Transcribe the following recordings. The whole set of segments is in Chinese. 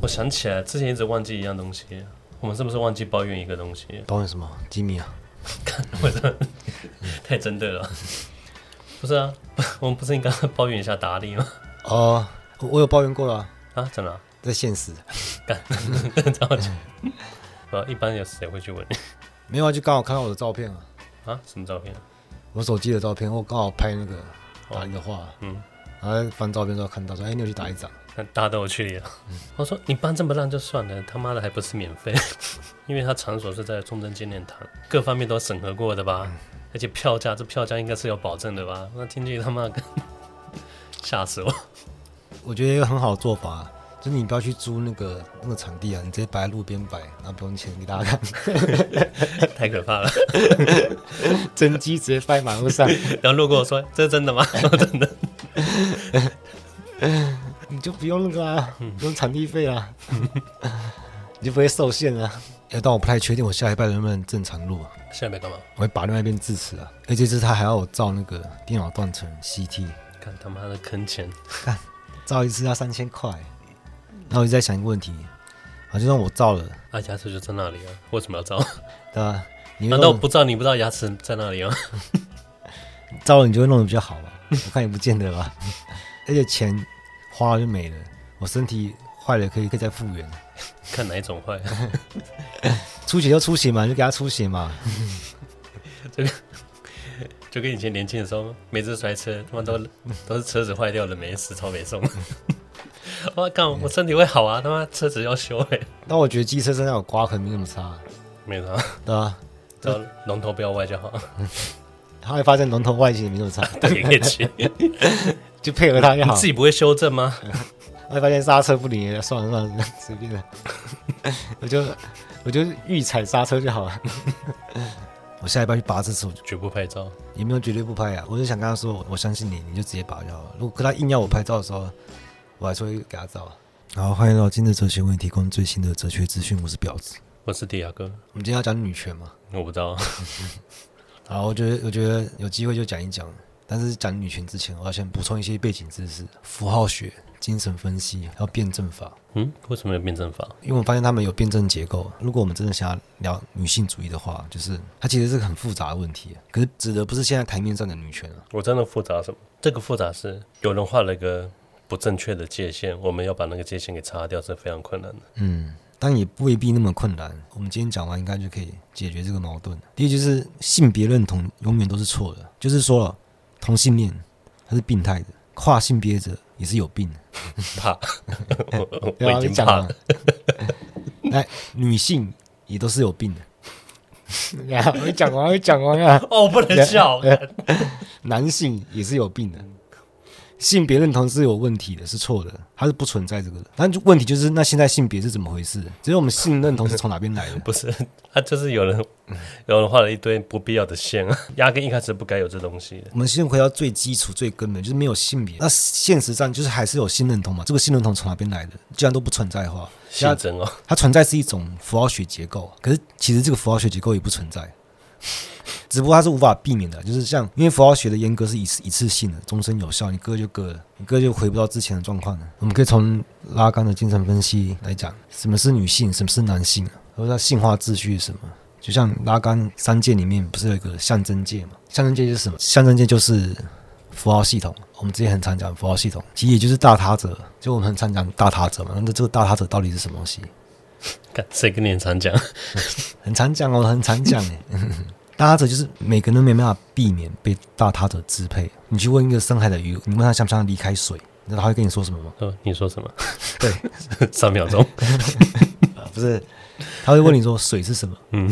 我想起来，之前一直忘记一样东西，我们是不是忘记抱怨一个东西？抱怨什么？机密啊？看，我这太针对了。不是啊，我们不是应该抱怨一下达利吗？哦，我有抱怨过了啊，怎么了，在现实。干，这样子。一般有谁会去问你？没有啊，就刚好看到我的照片啊。啊？什么照片？我手机的照片，我刚好拍那个达利的画、哦，嗯，然后翻照片之后看到说，哎，你有去打一掌？大家都有去了。嗯、我说你办这么烂就算了，他妈的还不是免费？因为他场所是在中正纪念堂，各方面都审核过的吧？嗯、而且票价，这票价应该是有保证的吧？那听去他妈的 吓死我！我觉得一个很好的做法，就是你不要去租那个那个场地啊，你直接摆在路边摆，然后不用钱给大家看，太可怕了！真机直接放在马路上，然后路过我说：“这是真的吗？”真的。你就不用那个啊，不用场地费啊，你就不会受限啊。哎，但我不太确定我下礼拜能不能正常录啊。下礼拜干嘛？我会把另外一边智齿啊，而且这次他还要我照那个电脑断层 CT。看他妈的坑钱，看照一次要三千块。然后我就在想一个问题，啊，就算我照了，啊，牙齿就在那里啊，为什么要照？对吧？难道我不照你不知道牙齿在那里吗？照了你就会弄得比较好吧？我看也不见得吧。而且钱。花了就没了，我身体坏了可以可以再复原。看哪一种坏？出血就出血嘛，就给他出血嘛。这个就跟以前年轻的时候，每次摔车他妈都 都是车子坏掉了没死超没送。我靠，我身体会好啊，他妈车子要修哎。但我觉得机车身上有刮痕没那么差，没啥，对吧？只要龙头不要歪就好。他会发现龙头外形没那么差，对，可以去。就配合他就好。你自己不会修正吗？我发现刹车不灵，算了算了，随便了。我就我就预踩刹车就好了。我下礼拜去拔智齿，我就绝不拍照。也没有绝对不拍啊，我就想跟他说，我相信你，你就直接拔就好了。如果他硬要我拍照的时候，我还是会给他照。好，欢迎到今日哲学为你提供最新的哲学资讯。我是婊子，我是迪亚哥。我们今天要讲女权吗？我不知道。好，我觉得我觉得有机会就讲一讲。但是讲女权之前，我要先补充一些背景知识：符号学、精神分析，还有辩证法。嗯，为什么有辩证法？因为我发现他们有辩证结构。如果我们真的想要聊女性主义的话，就是它其实是个很复杂的问题。可是指的不是现在台面上的女权啊。我真的复杂什么？这个复杂是有人画了一个不正确的界限，我们要把那个界限给擦掉是非常困难的。嗯。但也未必那么困难。我们今天讲完，应该就可以解决这个矛盾。第一，就是性别认同永远都是错的，就是说同性恋他是病态的，跨性别者也是有病的。怕，我我已经讲了。来，女性也都是有病的。我讲完，我讲完啊。哦，不能笑。男性也是有病的。性别认同是有问题的，是错的，它是不存在这个的。但就问题就是，那现在性别是怎么回事？只是我们性认同是从哪边来的？不是，他就是有人有人画了一堆不必要的线啊，压根一开始不该有这东西的。我们先回到最基础、最根本，就是没有性别。那现实上就是还是有性认同嘛？这个性认同从哪边来的？既然都不存在的话，象征哦，它存在是一种符号学结构。可是其实这个符号学结构也不存在。只不过它是无法避免的，就是像因为符号学的严格是一次一次性的，终身有效，你割就割了，你割就回不到之前的状况了。我们可以从拉冈的精神分析来讲，什么是女性，什么是男性，或者说性化秩序是什么？就像拉冈三界里面不是有一个象征界嘛？象征界是什么？象征界就是符号系统。我们之前很常讲符号系统，其实也就是大他者。就我们很常讲大他者嘛，那这个大他者到底是什么东西？谁跟你很常讲？很常讲哦，很常讲哎。大他者就是每个人都没办法避免被大他者支配。你去问一个深海的鱼，你问他想不想离开水，你知道他会跟你说什么吗？呃，你说什么？对，三秒钟。不是，他会问你说水是什么？嗯，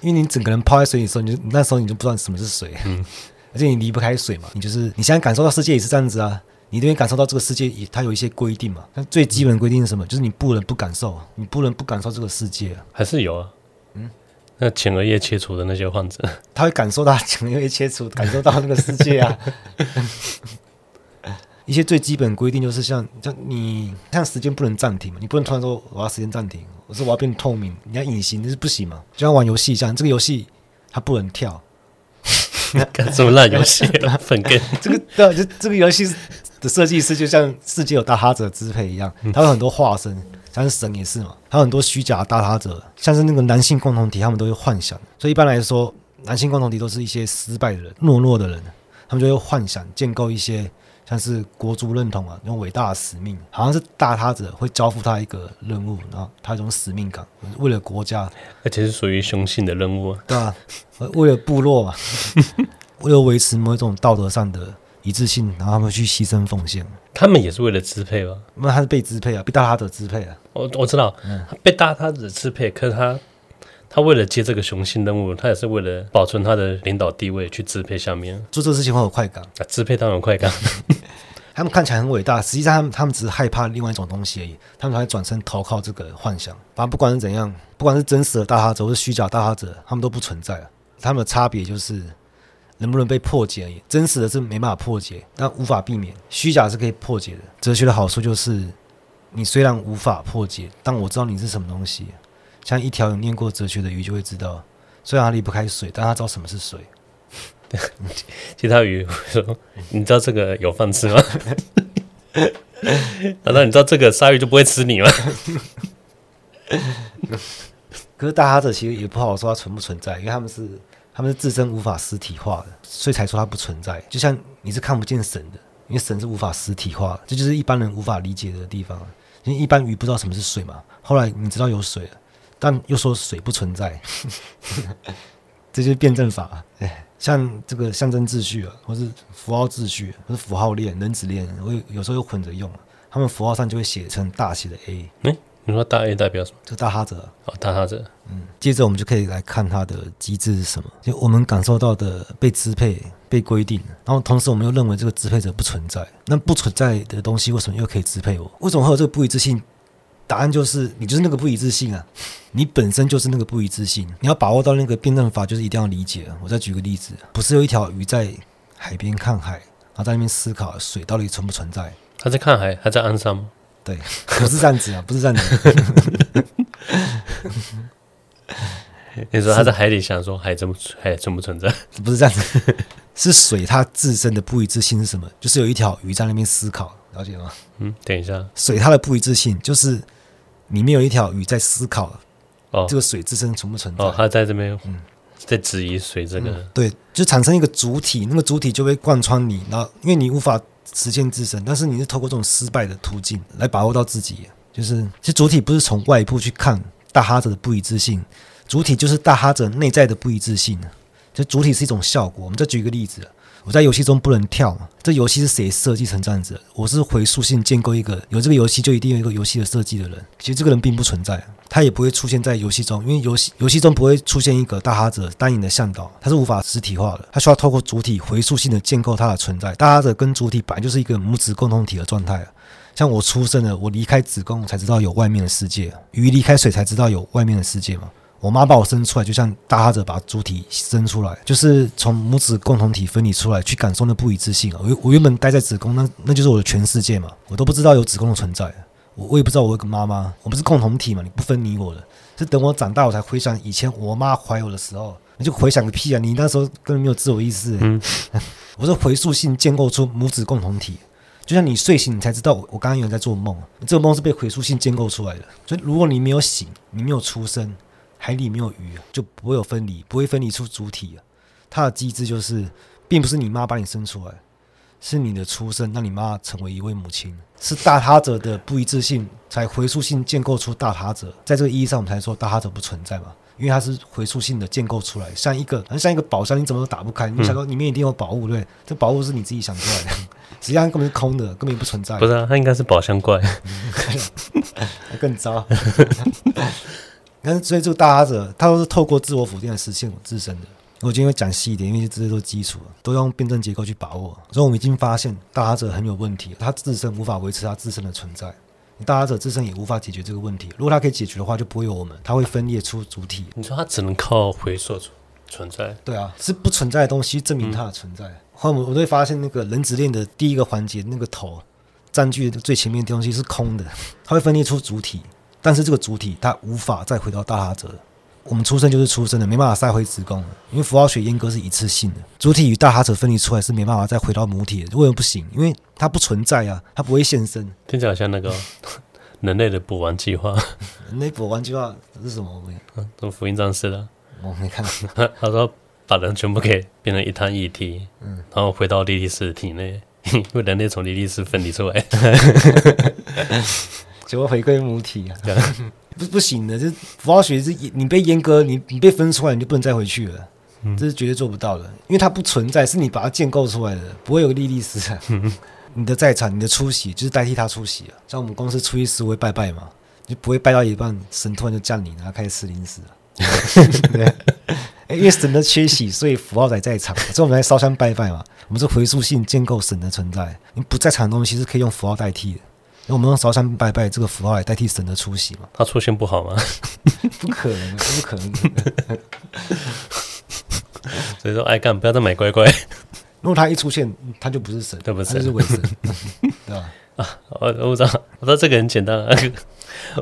因为你整个人泡在水里的时候，你就那时候你就不知道什么是水。嗯，而且你离不开水嘛，你就是你现在感受到世界也是这样子啊，你都会感受到这个世界也它有一些规定嘛。那最基本的规定是什么？就是你不能不感受，你不能不感受这个世界。还是有啊。嗯那前额叶切除的那些患者，他会感受到前额叶切除，感受到那个世界啊。一些最基本规定就是像像你像时间不能暂停嘛，你不能突然说我要时间暂停，我说我要变透明，你要隐形那是不行嘛。就像玩游戏一样，这个游戏它不能跳，干什么烂游戏？粉根，这个对，就这个游戏是的设计师就像世界有大他者支配一样，他有很多化身，像是神也是嘛，他有很多虚假大他者，像是那个男性共同体，他们都会幻想。所以一般来说，男性共同体都是一些失败的人、懦弱的人，他们就会幻想建构一些。像是国族认同啊，那种伟大的使命，好像是大他者会交付他一个任务，然后他一种使命感，为了国家，而且是属于雄性的任务，啊对啊，为了部落嘛，为了维持某一种道德上的一致性，然后他们去牺牲奉献。他们也是为了支配吧？那他是被支配啊，被大他者支配啊。我我知道，嗯，被大他者支配，可是他。他为了接这个雄性任务，他也是为了保存他的领导地位去支配下面，做这个事情会有快感啊！支配当然有快感。他们看起来很伟大，实际上他们他们只是害怕另外一种东西而已，他们才转身投靠这个幻想。反正不管是怎样，不管是真实的大哈者或是虚假大哈者，他们都不存在。他们的差别就是能不能被破解而已。真实的是没办法破解，但无法避免；虚假是可以破解的。哲学的好处就是，你虽然无法破解，但我知道你是什么东西。像一条有念过哲学的鱼就会知道，虽然它离不开水，但它知道什么是水。其他鱼说：“你知道这个有饭吃吗？难道你知道这个鲨鱼就不会吃你吗？” 可是大哈者其实也不好说它存不存在，因为他们是他们是自身无法实体化的，所以才说它不存在。就像你是看不见神的，因为神是无法实体化的，这就是一般人无法理解的地方。因为一般鱼不知道什么是水嘛，后来你知道有水了。但又说水不存在，这就是辩证法。哎，像这个象征秩序啊，或是符号秩序，或是符号链、人子链，我有时候又混着用。他们符号上就会写成大写的 A。哎，你说大 A 代表什么？就大哈者。哦，大哈者。嗯，接着我们就可以来看它的机制是什么。就我们感受到的被支配、被规定，然后同时我们又认为这个支配者不存在。那不存在的东西为什么又可以支配我？为什么会有这个不一致性？答案就是你就是那个不一致性啊，你本身就是那个不一致性。你要把握到那个辩证法，就是一定要理解。我再举个例子，不是有一条鱼在海边看海，然后在那边思考水到底存不存在？他在看海，还在岸上吗？对，不是这样子啊，不是这样子。你说他在海里想说海存不海存不存在？不是这样子，是水它自身的不一致性是什么？就是有一条鱼在那边思考，了解吗？嗯，等一下，水它的不一致性就是。里面有一条鱼在思考，哦，这个水自身存不存在？哦，它在这边，嗯，在质疑水这个、嗯，对，就产生一个主体，那个主体就会贯穿你，然后因为你无法实现自身，但是你是透过这种失败的途径来把握到自己，就是其实主体不是从外部去看大哈者的不一致性，主体就是大哈者内在的不一致性，就主体是一种效果。我们再举一个例子。我在游戏中不能跳？这游戏是谁设计成这样子？我是回溯性建构一个有这个游戏就一定有一个游戏的设计的人。其实这个人并不存在，他也不会出现在游戏中，因为游戏游戏中不会出现一个大哈者单影的向导，他是无法实体化的。他需要透过主体回溯性的建构他的存在。大哈者跟主体本来就是一个母子共同体的状态。像我出生了，我离开子宫才知道有外面的世界；鱼离开水才知道有外面的世界嘛。我妈把我生出来，就像大他者把猪体生出来，就是从母子共同体分离出来，去感受那不一致性。我我原本待在子宫，那那就是我的全世界嘛，我都不知道有子宫的存在，我我也不知道我有个妈妈，我不是共同体嘛，你不分你我的。是等我长大，我才回想以前我妈怀我的时候，你就回想个屁啊！你那时候根本没有自我意识。嗯，我是回溯性建构出母子共同体，就像你睡醒，你才知道我我刚刚有人在做梦，这个梦是被回溯性建构出来的。所以如果你没有醒，你没有出生。海里没有鱼，就不会有分离，不会分离出主体。它的机制就是，并不是你妈把你生出来，是你的出生让你妈成为一位母亲，是大他者的不一致性才回溯性建构出大他者。在这个意义上，我们才说大他者不存在嘛，因为它是回溯性的建构出来，像一个像一个宝箱，你怎么都打不开。你想说里面一定有宝物，对？这宝物是你自己想出来的，实际上根本是空的，根本不存在。不是啊，它应该是宝箱怪，更糟。但是，所以这个大阿者，他都是透过自我否定来实现我自身的。我今天会讲细一点，因为这些都是基础，都用辩证结构去把握。所以，我们已经发现大阿者很有问题，他自身无法维持他自身的存在，大他者自身也无法解决这个问题。如果他可以解决的话，就不会有我们，他会分裂出主体。你说他只能靠回溯存在？对啊，是不存在的东西证明他的存在。后来我我会发现，那个人子链的第一个环节，那个头占据的最前面的东西是空的，它会分裂出主体。但是这个主体它无法再回到大他者，我们出生就是出生的，没办法塞回子宫，因为符号学阉割是一次性的，主体与大哈泽分离出来是没办法再回到母体的。为什么不行？因为它不存在啊，它不会现身。听起来好像那个人类的补完计划。人类补完计划是什么？我没，做福音战士的，我没看。他说把人全部给变成一滩液体，嗯，然后回到莉莉丝体内，因为人类从莉莉丝分离出来。结果回归母体啊，不不行的，这符号学是你被阉割，你你被分出来，你就不能再回去了，嗯、这是绝对做不到的，因为它不存在，是你把它建构出来的，不会有莉莉丝、啊。嗯、你的在场，你的出席就是代替他出席啊，像我们公司初一十五会拜拜嘛，就不会拜到一半，神突然就降临，然后开始吃零食 对，因为神的缺席，所以符号才在场，所以我们来烧香拜拜嘛，我们是回溯性建构神的存在，你不在场的东西是可以用符号代替的。那我们用烧山拜拜这个符号来代替神的出席嘛？他出现不好吗？不可能，不可能。所以说，爱干不要再买乖乖。如果他一出现，他就不是神，对不是？他就是伪神，对吧？啊，我我知道，我知道这个很简单。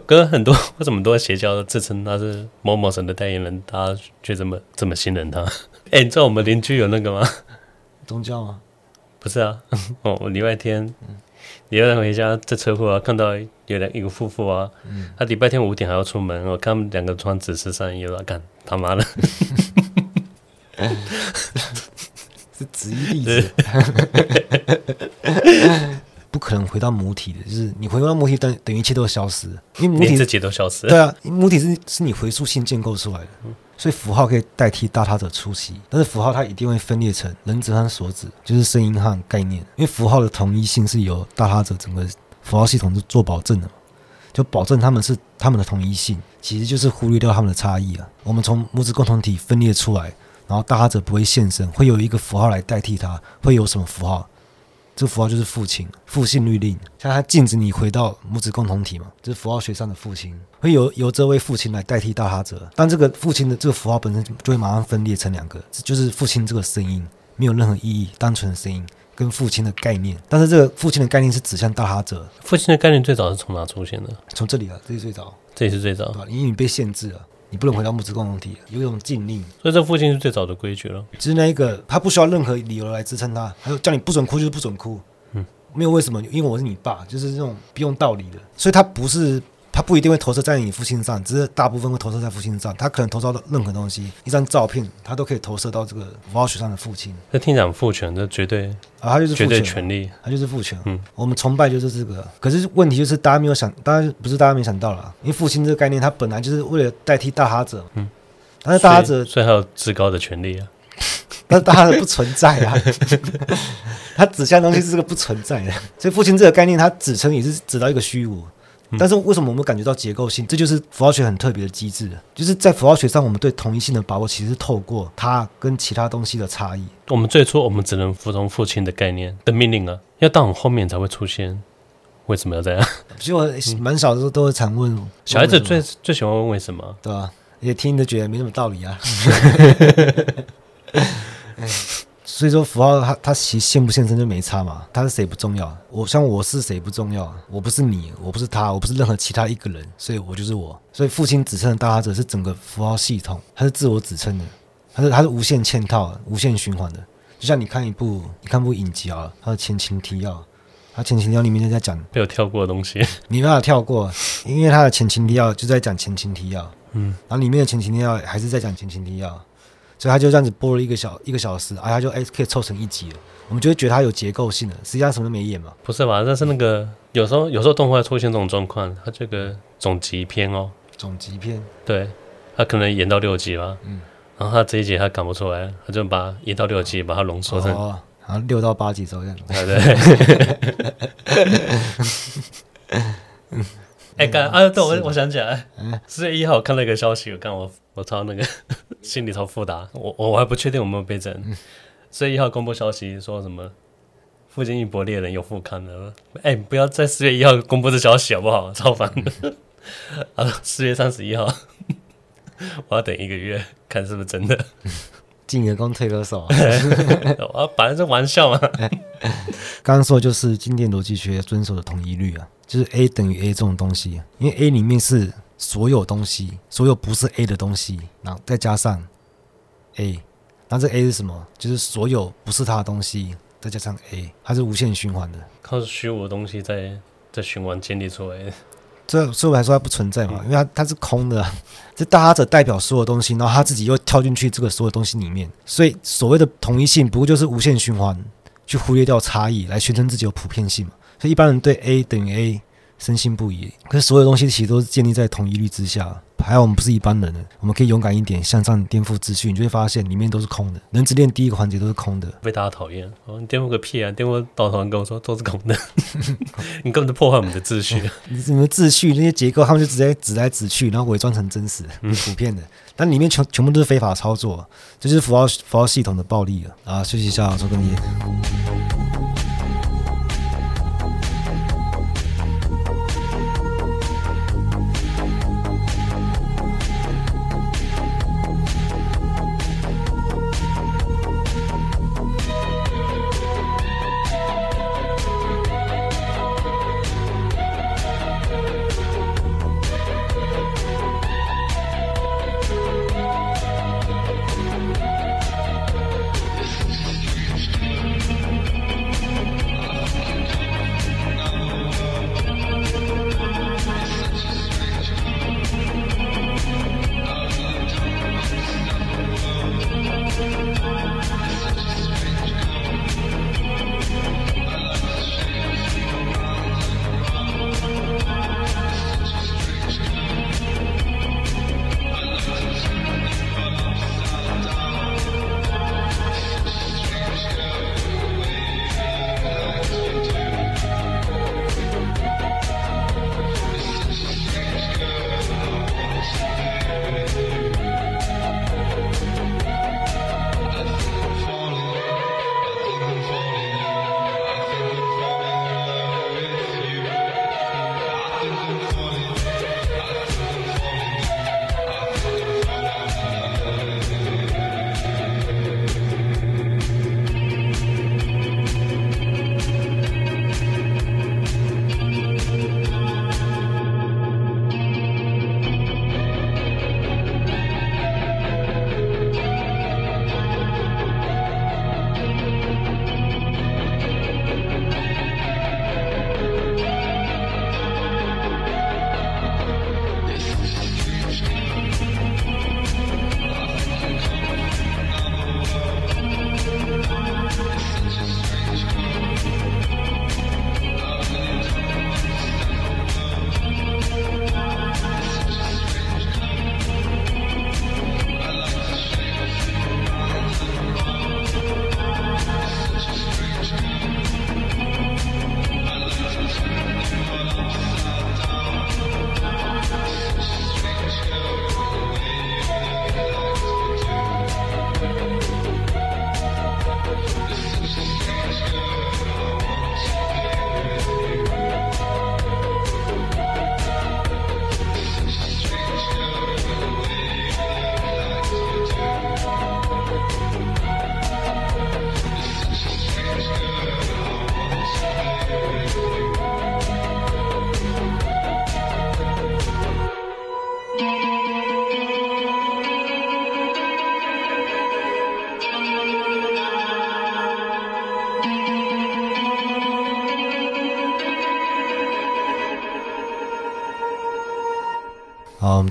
跟很多为什么多邪教自称他是某某神的代言人，大家却这么这么信任他？哎，你知道我们邻居有那个吗？宗教吗？不是啊，哦，礼拜天。嗯礼拜天回家在车库啊，看到有两一个夫妇啊，嗯、他礼拜天五点还要出门，我看他们两个穿紫色上衣，我干他妈的，是直一例子，不可能回到母体的，就是你回到母体等等于一切都消失，因为母体自己都消失，对啊，母体是是你回溯性建构出来的。嗯所以符号可以代替大他者出席，但是符号它一定会分裂成人质和所指，就是声音和概念。因为符号的统一性是由大他者整个符号系统是做保证的嘛，就保证他们是他们的统一性，其实就是忽略掉他们的差异啊。我们从母子共同体分裂出来，然后大他者不会现身，会有一个符号来代替它，会有什么符号？这个符号就是父亲，父性律令，像它禁止你回到母子共同体嘛，这是符号学上的父亲，会由由这位父亲来代替大他者，但这个父亲的这个符号本身就会马上分裂成两个，就是父亲这个声音没有任何意义，单纯的声音跟父亲的概念，但是这个父亲的概念是指向大他者。父亲的概念最早是从哪出现的？从这里啊，这是最早，这也是最早，因为你被限制了。你不能回到母子共同体，有一种禁令，所以这父亲是最早的规矩了。只是那一个，他不需要任何理由来支撑他，还有叫你不准哭就是不准哭，嗯，没有为什么，因为我是你爸，就是这种不用道理的，所以他不是。他不一定会投射在你父亲上，只是大部分会投射在父亲上。他可能投射到任何东西，一张照片，他都可以投射到这个 watch 上的父亲。那听讲父权，这绝对啊，他就是绝对权力，他就是父权。嗯，我们崇拜就是这个。可是问题就是，大家没有想，当然不是大家没想到了，因为父亲这个概念，他本来就是为了代替大哈者。嗯，但是大哈者，所以还有至高的权利啊。但是大哈者不存在啊，他指向的东西是这个不存在的。所以父亲这个概念，他指称也是指到一个虚无。但是为什么我们感觉到结构性？这就是符号学很特别的机制，就是在符号学上，我们对同一性的把握，其实是透过它跟其他东西的差异。我们最初我们只能服从父亲的概念的命令啊，要到我们后面才会出现。为什么要这样？其实我蛮小的时候都会常问，问小孩子最最喜欢问为什么，对吧？也听着觉得没什么道理啊。所以说符号它它其实现不现身就没差嘛，他是谁不重要，我像我是谁不重要，我不是你，我不是他，我不是任何其他一个人，所以我就是我。所以父亲指称的大他者是整个符号系统，它是自我指称的，它是它是无限嵌套、无限循环的。就像你看一部你看部影集啊，它的前情提要，它前情提要里面就在讲没有跳过的东西，没办法跳过，因为它的前情提要就在讲前情提要，嗯，然后里面的前情提要还是在讲前情提要。所以他就这样子播了一个小一个小时，啊，他就哎可以凑成一集了。我们就会觉得他有结构性的，实际上什么都没演嘛。不是吧？但是那个有时候有时候动画出现这种状况，它这个总集篇哦，总集篇，对，他可能演到六集吧，嗯，然后他这一集他赶不出来，他就把一到六集把它浓缩成，哦，然后六到八集这样，对对。哎，刚啊，对我我想起来，四月一号我看到一个消息，我看我我超那个 心里超复杂，我我还不确定有没有被整。四月一号公布消息说什么《附近一波猎人》有复刊了，哎，不要在四月一号公布这消息好不好？超烦的。啊，四月三十一号，我要等一个月看是不是真的。进员工退歌手，我反正是玩笑嘛。刚刚说的就是经典逻辑学遵守的统一律啊。就是 A 等于 A 这种东西，因为 A 里面是所有东西，所有不是 A 的东西，然后再加上 A，那这 A 是什么？就是所有不是它的东西，再加上 A，它是无限循环的，靠虚无的东西在在循环建立出来的。这所以我来说它不存在嘛，因为它它是空的，这大他者代表所有东西，然后他自己又跳进去这个所有东西里面，所以所谓的统一性不过就是无限循环，去忽略掉差异，来宣称自己有普遍性嘛。所以一般人对 A 等于 A 深信不疑，可是所有东西其实都是建立在同一律之下。还好我们不是一般人，我们可以勇敢一点，向上颠覆秩序，你就会发现里面都是空的。人之恋第一个环节都是空的，被大家讨厌。哦，你颠覆个屁啊！颠覆到头，跟我说都是空的，你根本就破坏我们的秩序。你你们秩序那些结构，他们就直接指来指去，然后伪装成真实、普遍的，但里面全全部都是非法操作，这就是符号符号系统的暴力了啊！休息一下，说跟你。好，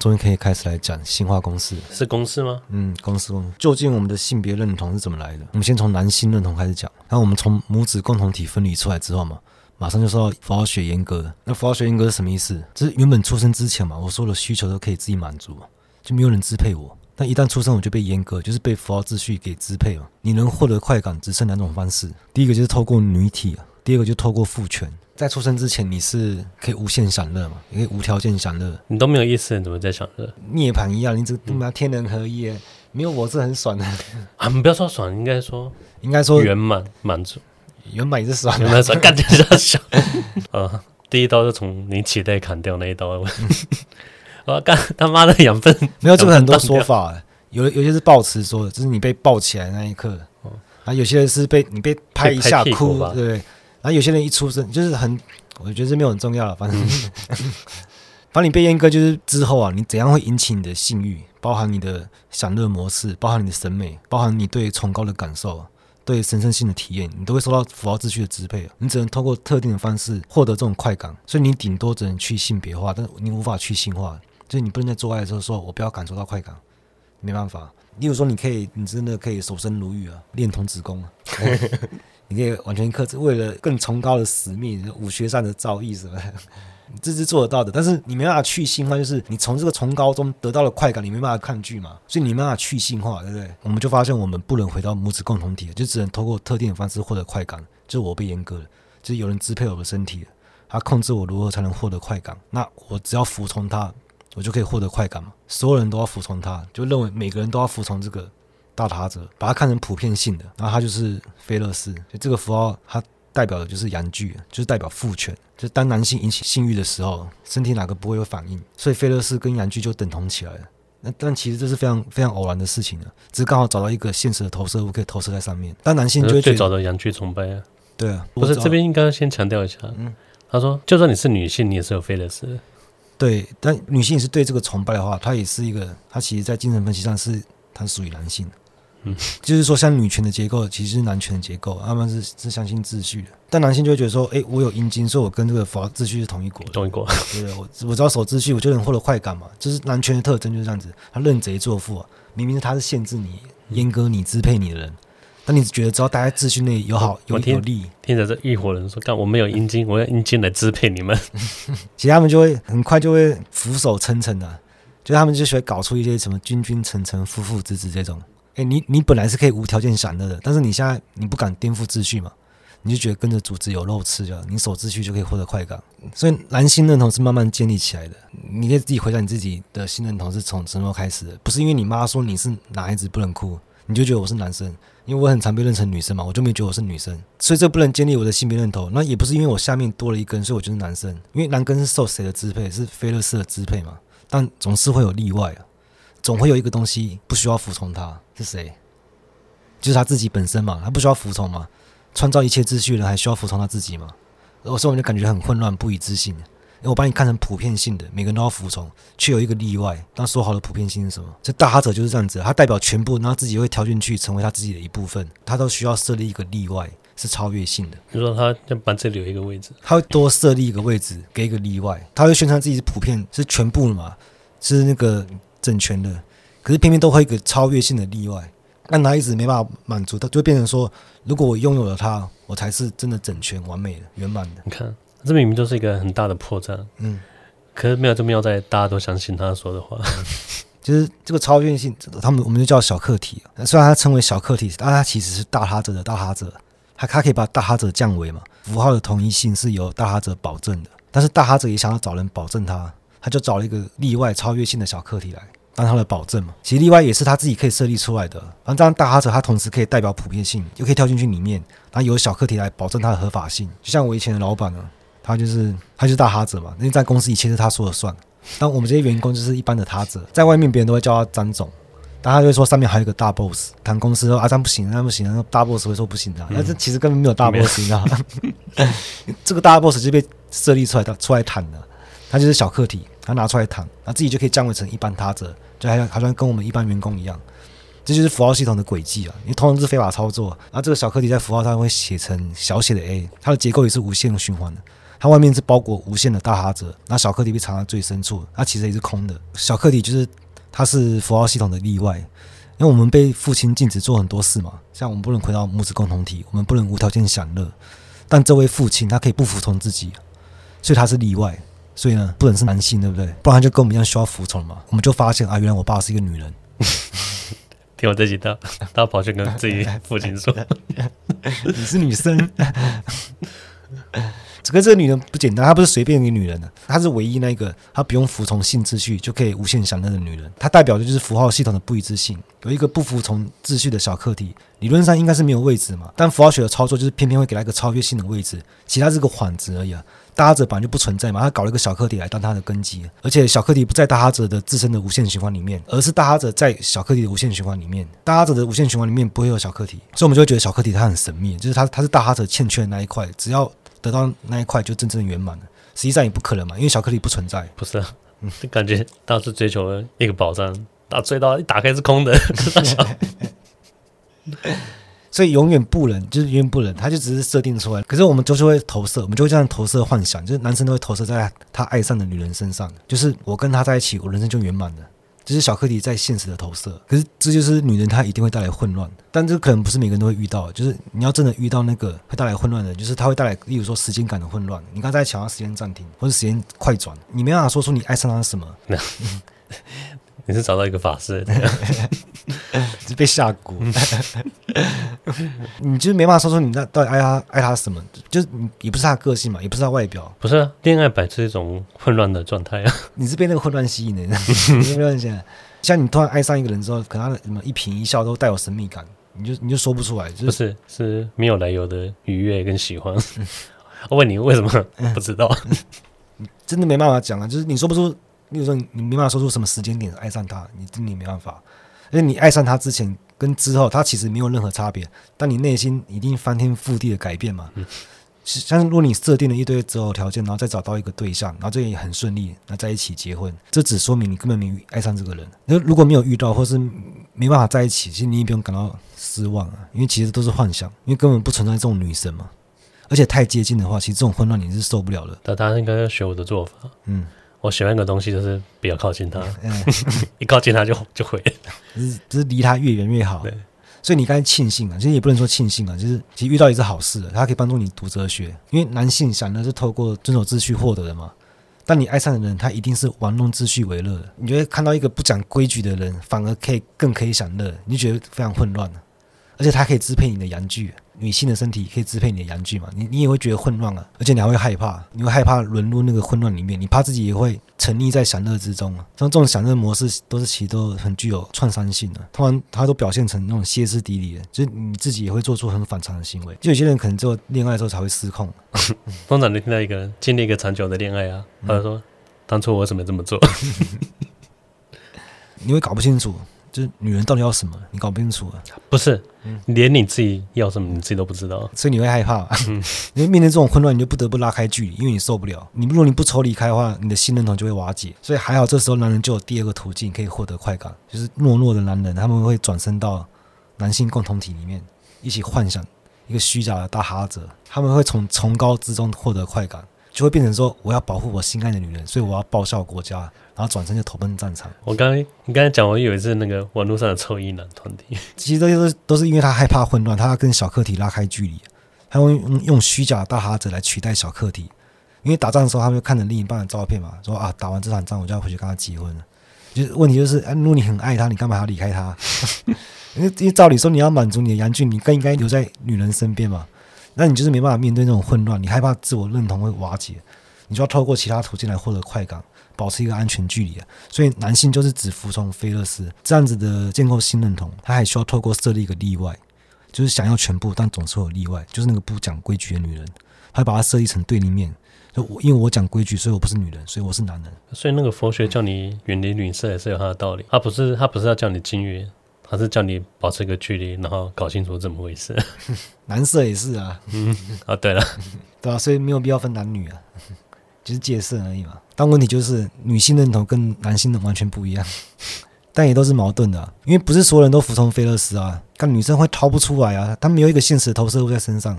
终于可以开始来讲性化公式。是公式吗？嗯，公式。究竟我们的性别认同是怎么来的？我们先从男性认同开始讲。然后我们从母子共同体分离出来之后嘛，马上就说到符号学严格。那符号学严格是什么意思？就是原本出生之前嘛，我所有的需求都可以自己满足，就没有人支配我。但一旦出生，我就被阉割，就是被符号秩序给支配了。你能获得快感只剩两种方式，第一个就是透过女体啊，第二个就透过父权。在出生之前，你是可以无限享乐嘛？你可以无条件享乐。你都没有意思，你怎么在享乐？涅槃一样，你这他妈天人合一，没有我是很爽的 啊！你不要说爽，应该说应该说圆满满足，圆满也是爽，圆满爽，感觉比较小。啊，第一刀就从你脐带砍掉那一刀，我 干他妈的养分没有这个很多说法，有有些是抱持说的，就是你被抱起来那一刻，啊，有些人是被你被拍一下哭，对。然后有些人一出生就是很，我觉得这没有很重要了，反正 反正你被阉割就是之后啊，你怎样会引起你的性欲，包含你的享乐模式，包含你的审美，包含你对崇高的感受，对神圣性的体验，你都会受到符号秩序的支配。你只能通过特定的方式获得这种快感，所以你顶多只能去性别化，但是你无法去性化。就是你不能在做爱的时候说“我不要感受到快感”，没办法。例如说，你可以，你真的可以守身如玉啊，练童子功啊。你可以完全克制，为了更崇高的使命，武学上的造诣什么的，这是做得到的。但是你没办法去性化，就是你从这个崇高中得到了快感，你没办法抗拒嘛，所以你没办法去性化，对不对？我们就发现我们不能回到母子共同体，就只能通过特定的方式获得快感。就是我被阉割了，就是有人支配我的身体，他控制我如何才能获得快感。那我只要服从他，我就可以获得快感嘛。所有人都要服从他，就认为每个人都要服从这个。大他者把它看成普遍性的，然后它就是菲勒斯，就这个符号它代表的就是阳具，就是代表父权，就是当男性引起性欲的时候，身体哪个不会有反应，所以菲勒斯跟阳具就等同起来了。那但其实这是非常非常偶然的事情啊，只是刚好找到一个现实的投射物可以投射在上面。但男性就会最早的阳具崇拜啊，对啊，不是这边应该先强调一下，嗯，他说就算你是女性，你也是有菲勒斯，对，但女性也是对这个崇拜的话，它也是一个，它其实在精神分析上是它属于男性的。嗯，就是说，像女权的结构其实是男权的结构，他们是是相信秩序的。但男性就会觉得说，哎、欸，我有阴茎，所以我跟这个法秩序是同一国，同一国。对对，我我只要守秩序，我就能获得快感嘛。就是男权的特征就是这样子，他认贼作父啊。明明他是限制你、阉割你、支配你的人，但你觉得只要待在秩序内有好有有利。听着这一伙人说，干我没有阴茎，我要阴茎来支配你们。其实他们就会很快就会俯首称臣的，就他们就喜欢搞出一些什么君君臣臣、父父子子这种。哎，你你本来是可以无条件享乐的，但是你现在你不敢颠覆秩序嘛？你就觉得跟着组织有肉吃，就你守秩序就可以获得快感。所以男性认同是慢慢建立起来的。你可以自己回想你自己的性认同是从什么时候开始的？不是因为你妈说你是男孩子不能哭，你就觉得我是男生。因为我很常被认成女生嘛，我就没觉得我是女生。所以这不能建立我的性别认同。那也不是因为我下面多了一根，所以我就是男生。因为男根是受谁的支配？是菲勒斯的支配嘛？但总是会有例外啊。总会有一个东西不需要服从他，是谁？就是他自己本身嘛，他不需要服从嘛。创造一切秩序的人还需要服从他自己吗？有时候我就感觉很混乱，不以自信。因为我把你看成普遍性的，每个人都要服从，却有一个例外。那说好的普遍性是什么？这大哈者就是这样子，他代表全部，然后自己会跳进去成为他自己的一部分。他都需要设立一个例外，是超越性的。比如说，他要把这里有一个位置，他会多设立一个位置给一个例外，他会宣称自己是普遍，是全部的嘛，是那个。整全的，可是偏偏都会一个超越性的例外，但他一直没办法满足，他就会变成说，如果我拥有了它，我才是真的整全、完美的、圆满的。你看，这明明就是一个很大的破绽。嗯，可是妙就妙在大家都相信他说的话，其 实这个超越性，他们我们就叫小客体。虽然它称为小课题，但它其实是大哈者的大哈者，他他可以把大哈者降维嘛。符号的统一性是由大哈者保证的，但是大哈者也想要找人保证他，他就找了一个例外、超越性的小课题来。当他的保证嘛，其实例外也是他自己可以设立出来的。反正这样大哈者，他同时可以代表普遍性，又可以跳进去里面，然后由小课题来保证它的合法性。就像我以前的老板呢，他就是他就是大哈者嘛，因为在公司一切是他说了算。但我们这些员工就是一般的他者，在外面别人都会叫他张总，但他就会说上面还有一个大 boss。谈公司说啊，这样不行，那不行，那大 boss 会说不行的。但是其实根本没有大 boss，你知道吗？这个大 boss 就被设立出来的，出来谈的，他就是小课题，他拿出来谈，他自己就可以降维成一般他者。就还好像跟我们一般员工一样，这就是符号系统的轨迹啊！因为通常是非法操作，然后这个小客体在符号上会写成小写的 a，它的结构也是无限循环的，它外面是包裹无限的大哈者，那小客体被藏在最深处，它其实也是空的。小客体就是它是符号系统的例外，因为我们被父亲禁止做很多事嘛，像我们不能回到母子共同体，我们不能无条件享乐，但这位父亲他可以不服从自己，所以他是例外。所以呢，不能是男性，对不对？不然就跟我们一样需要服从嘛。我们就发现啊，原来我爸是一个女人。听我这几道，他跑去跟自己父亲说：“ 你是女生。”这个这个女人不简单，她不是随便一个女人的，她是唯一那个她不用服从性秩序就可以无限享乐的女人。她代表的就是符号系统的不一致性。有一个不服从秩序的小客体，理论上应该是没有位置嘛。但符号学的操作就是偏偏会给她一个超越性的位置，其他是个幌子而已啊。大哈者本来就不存在嘛，他搞了一个小课题来当他的根基，而且小课题不在大哈者的自身的无限循环里面，而是大哈者在小课题的无限循环里面。大哈者的无限循环里面不会有小课题，所以我们就会觉得小课题它很神秘，就是它它是大哈者欠缺的那一块，只要得到那一块就真正圆满了。实际上也不可能嘛，因为小课题不存在。不是，就感觉当时追求了一个宝藏，到追到一打开是空的，所以永远不能，就是永远不能，他就只是设定出来。可是我们就是会投射，我们就会这样投射幻想，就是男生都会投射在他爱上的女人身上，就是我跟他在一起，我人生就圆满了。这是小课题在现实的投射，可是这就是女人她一定会带来混乱，但这可能不是每个人都会遇到。就是你要真的遇到那个会带来混乱的，就是他会带来，例如说时间感的混乱。你刚才想要时间暂停，或者时间快转，你没办法说出你爱上他什么。你是找到一个法师，被吓哭。你就是没办法说出你那到底爱他爱他什么，就是你也不是他个性嘛，也不是他外表。不是啊，恋爱本是一种混乱的状态啊。你是被那个混乱吸引的，你有没有想？像你突然爱上一个人之后，可能他的什么一颦一笑都带有神秘感，你就你就说不出来，就是、不是是没有来由的愉悦跟喜欢。我问你为什么不知道？真的没办法讲啊，就是你说不出。例如说，你没办法说出什么时间点爱上他，你真的没办法。而且你爱上他之前跟之后，他其实没有任何差别，但你内心一定翻天覆地的改变嘛。嗯、像如果你设定了一堆择偶条件，然后再找到一个对象，然后这也很顺利，那在一起结婚，这只说明你根本没爱上这个人。那如果没有遇到，或是没办法在一起，其实你也不用感到失望啊，因为其实都是幻想，因为根本不存在这种女生嘛。而且太接近的话，其实这种混乱你是受不了的。但大家应该要学我的做法，嗯。我喜欢一个东西，就是比较靠近他，嗯、一靠近他就就毁了，就是就是离他越远越好。对，所以你刚才庆幸啊，其实也不能说庆幸啊，就是其实遇到也是好事的，他可以帮助你读哲学，因为男性想的是透过遵守秩序获得的嘛。但你爱上的人，他一定是玩弄秩序为乐的。你觉得看到一个不讲规矩的人，反而可以更可以享乐，你就觉得非常混乱，而且他可以支配你的阳具。女性的身体可以支配你的阳具嘛？你你也会觉得混乱啊，而且你还会害怕，你会害怕沦入那个混乱里面，你怕自己也会沉溺在享乐之中啊。像这种享乐模式都是其实都很具有创伤性的，通常它都表现成那种歇斯底里的，就是你自己也会做出很反常的行为。就有些人可能只有恋爱的时候才会失控。通常你听到一个经历一个长久的恋爱啊，他就说、嗯、当初我为什么这么做？你会搞不清楚。就是女人到底要什么，你搞不清楚啊？不是，连你自己要什么，你自己都不知道，所以你会害怕。嗯，因为面对这种混乱，你就不得不拉开距离，因为你受不了。你如果你不抽离开的话，你的性认同就会瓦解。所以还好，这时候男人就有第二个途径可以获得快感，就是懦弱的男人，他们会转身到男性共同体里面，一起幻想一个虚假的大哈者，他们会从崇高之中获得快感。就会变成说，我要保护我心爱的女人，所以我要报效国家，然后转身就投奔战场。我刚刚你刚才讲，我以为是那个网络上的臭衣男团体，其实这些都是都是因为他害怕混乱，他要跟小课题拉开距离，他会用用虚假的大哈子来取代小课题。因为打仗的时候，他们看着另一半的照片嘛，说啊，打完这场仗我就要回去跟他结婚了。就是问题就是，哎，如果你很爱他，你干嘛要离开他？因为因为照理说，你要满足你的阳具，你更应该留在女人身边嘛。那你就是没办法面对那种混乱，你害怕自我认同会瓦解，你就要透过其他途径来获得快感，保持一个安全距离啊。所以男性就是只服从菲勒斯这样子的建构性认同，他还需要透过设立一个例外，就是想要全部，但总是有例外，就是那个不讲规矩的女人，他把它设立成对立面。就我因为我讲规矩，所以我不是女人，所以我是男人。所以那个佛学叫你远离女色也是有它的道理，他不是他不是要叫你禁欲。他是叫你保持一个距离，然后搞清楚怎么回事。男色也是啊，嗯 啊，对了，对啊，所以没有必要分男女啊，就是戒色而已嘛。但问题就是女性认同跟男性的完全不一样，但也都是矛盾的啊，因为不是所有人都服从菲勒斯啊，但女生会掏不出来啊，她没有一个现实的投射物在身上，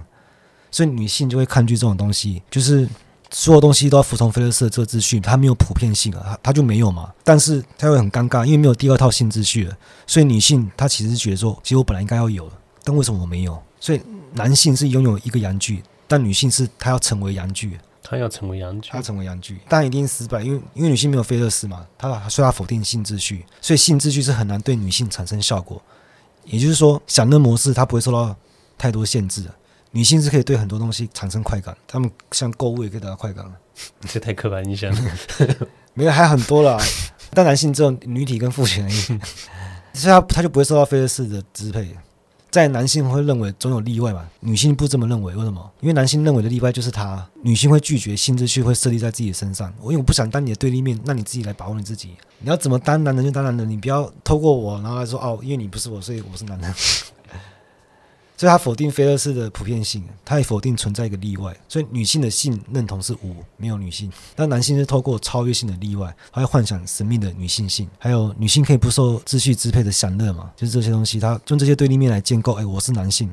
所以女性就会抗拒这种东西，就是。所有东西都要服从菲勒斯的这个秩序，它没有普遍性啊，它它就没有嘛。但是它会很尴尬，因为没有第二套性秩序了。所以女性她其实是觉得说，其实我本来应该要有的，但为什么我没有？所以男性是拥有一个阳具，但女性是她要成为阳具，她要成为阳具，她要成为阳具，但一定失败，因为因为女性没有菲勒斯嘛，她所以她否定性秩序，所以性秩序是很难对女性产生效果。也就是说，享乐模式它不会受到太多限制的。女性是可以对很多东西产生快感，她们像购物也可以得到快感。这太刻板印象了，没有，还有很多了。但男性只有女体跟父权而已，所以他他就不会受到菲勒斯的支配。在男性会认为总有例外嘛，女性不这么认为，为什么？因为男性认为的例外就是他，女性会拒绝性秩序会设立在自己身上。我因为我不想当你的对立面，那你自己来把握你自己。你要怎么当男人就当男人，你不要透过我然后来说哦，因为你不是我，所以我是男人。所以他否定菲勒斯的普遍性，他也否定存在一个例外。所以女性的性认同是无，没有女性。但男性是透过超越性的例外，他会幻想神秘的女性性，还有女性可以不受秩序支配的享乐嘛？就是这些东西，他用这些对立面来建构。哎，我是男性。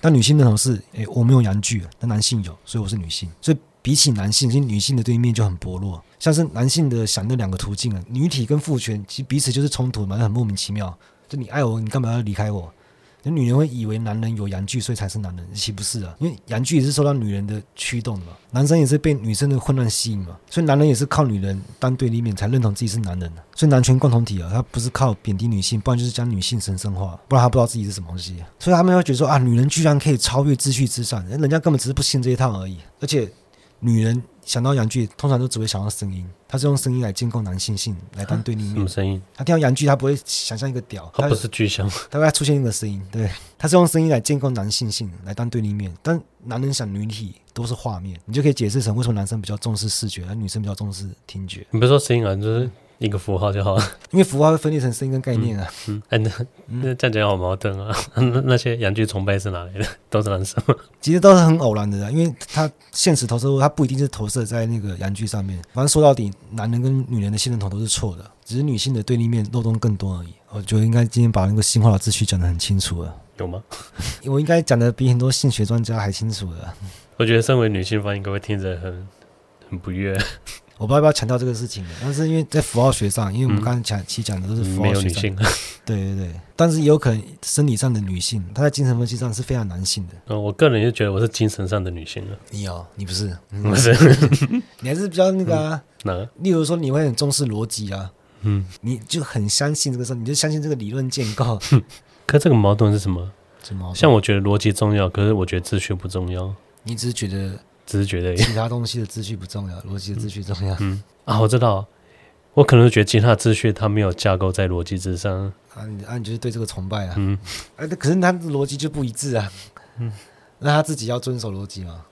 但女性认同是，哎，我没有阳具，但男性有，所以我是女性。所以比起男性，其实女性的对立面就很薄弱。像是男性的享乐两个途径啊，女体跟父权其实彼此就是冲突嘛，很莫名其妙。就你爱我，你干嘛要离开我？女人会以为男人有阳具，所以才是男人，岂不是啊。因为阳具也是受到女人的驱动的嘛，男生也是被女生的混乱吸引嘛，所以男人也是靠女人当对立面才认同自己是男人的。所以男权共同体啊，他不是靠贬低女性，不然就是将女性神圣化，不然他不知道自己是什么东西。所以他们会觉得说啊，女人居然可以超越秩序之上，人家根本只是不信这一套而已，而且。女人想到阳具，通常都只会想到声音。他是用声音来建构男性性，来当对立面。什么声音？他听到阳具，他不会想象一个屌，他不是具象，他会出现一个声音。对，他是用声音来建构男性性，来当对立面。但男人想女体都是画面，你就可以解释成为什么男生比较重视视觉，而女生比较重视听觉。你不是说声音啊，就是。一个符号就好了，因为符号会分裂成声音跟概念啊。嗯，哎、嗯，那那这样讲好矛盾啊。那那些阳具崇拜是哪来的？都是男生吗？其实都是很偶然的，因为他现实投射，他不一定是投射在那个阳具上面。反正说到底，男人跟女人的性认同都是错的，只是女性的对立面漏洞更多而已。我觉得应该今天把那个性化的秩序讲得很清楚了。有吗？我应该讲的比很多性学专家还清楚了。我觉得身为女性方应该会听着很很不悦。我不知道要不要强调这个事情，但是因为在符号学上，因为我们刚才讲其实讲的都是符号学上，嗯、没有女性，对对对，但是也有可能生理上的女性，她在精神分析上是非常男性的。嗯，我个人就觉得我是精神上的女性了。你有？你不是？不是？你还是比较那个哪个？例如说，你会很重视逻辑啊？嗯，你就很相信这个事，你就相信这个理论建构。可这个矛盾是什么？什么？像我觉得逻辑重要，可是我觉得秩序不重要。你只是觉得？只是觉得其他东西的秩序不重要，逻辑的秩序重要。嗯啊，我知道，我可能是觉得其他秩序它没有架构在逻辑之上。啊，你啊，你就是对这个崇拜啊？嗯，哎，可是他的逻辑就不一致啊。嗯，那他自己要遵守逻辑吗？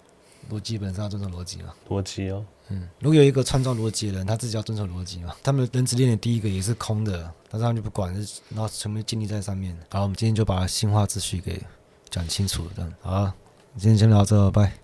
逻辑本身要遵守逻辑吗？逻辑哦。嗯，如果有一个创造逻辑的人，他自己要遵守逻辑嘛？他们人质链的第一个也是空的，但是他们就不管，然后全部建立在上面。好，我们今天就把新化秩序给讲清楚了，这样。好，今天先聊到这，拜。